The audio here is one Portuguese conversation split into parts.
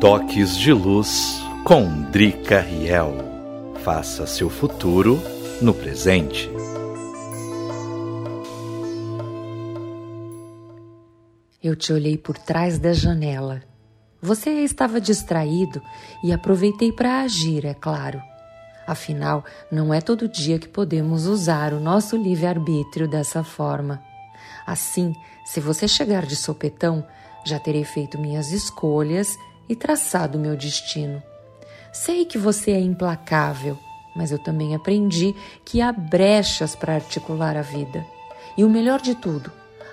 Toques de Luz com Drica Riel. Faça seu futuro no presente. Eu te olhei por trás da janela. Você estava distraído e aproveitei para agir, é claro. Afinal, não é todo dia que podemos usar o nosso livre-arbítrio dessa forma. Assim, se você chegar de sopetão, já terei feito minhas escolhas e traçado meu destino. Sei que você é implacável, mas eu também aprendi que há brechas para articular a vida. E o melhor de tudo,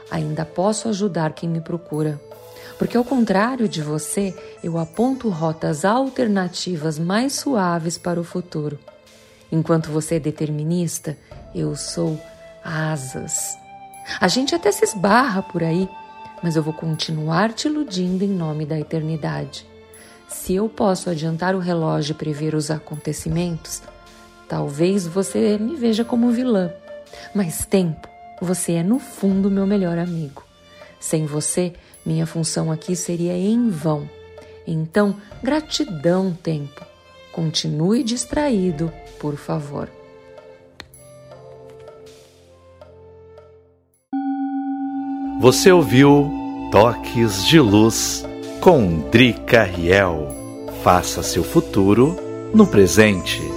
ainda posso ajudar quem me procura. Porque, ao contrário de você, eu aponto rotas alternativas mais suaves para o futuro. Enquanto você é determinista, eu sou asas. A gente até se esbarra por aí, mas eu vou continuar te iludindo em nome da eternidade. Se eu posso adiantar o relógio e prever os acontecimentos, talvez você me veja como vilã. Mas tempo, você é no fundo meu melhor amigo. Sem você, minha função aqui seria em vão. Então, gratidão, tempo. Continue distraído, por favor. Você ouviu Toques de Luz com Drica Riel. Faça seu futuro no presente.